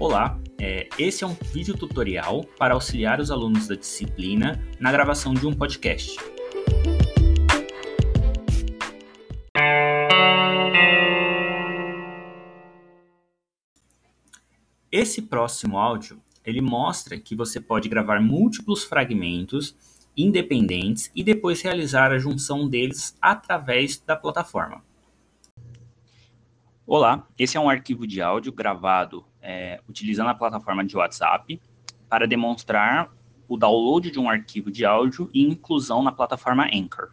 Olá, é, esse é um vídeo tutorial para auxiliar os alunos da disciplina na gravação de um podcast. Esse próximo áudio, ele mostra que você pode gravar múltiplos fragmentos independentes e depois realizar a junção deles através da plataforma. Olá, esse é um arquivo de áudio gravado é, utilizando a plataforma de WhatsApp para demonstrar o download de um arquivo de áudio e inclusão na plataforma Anchor.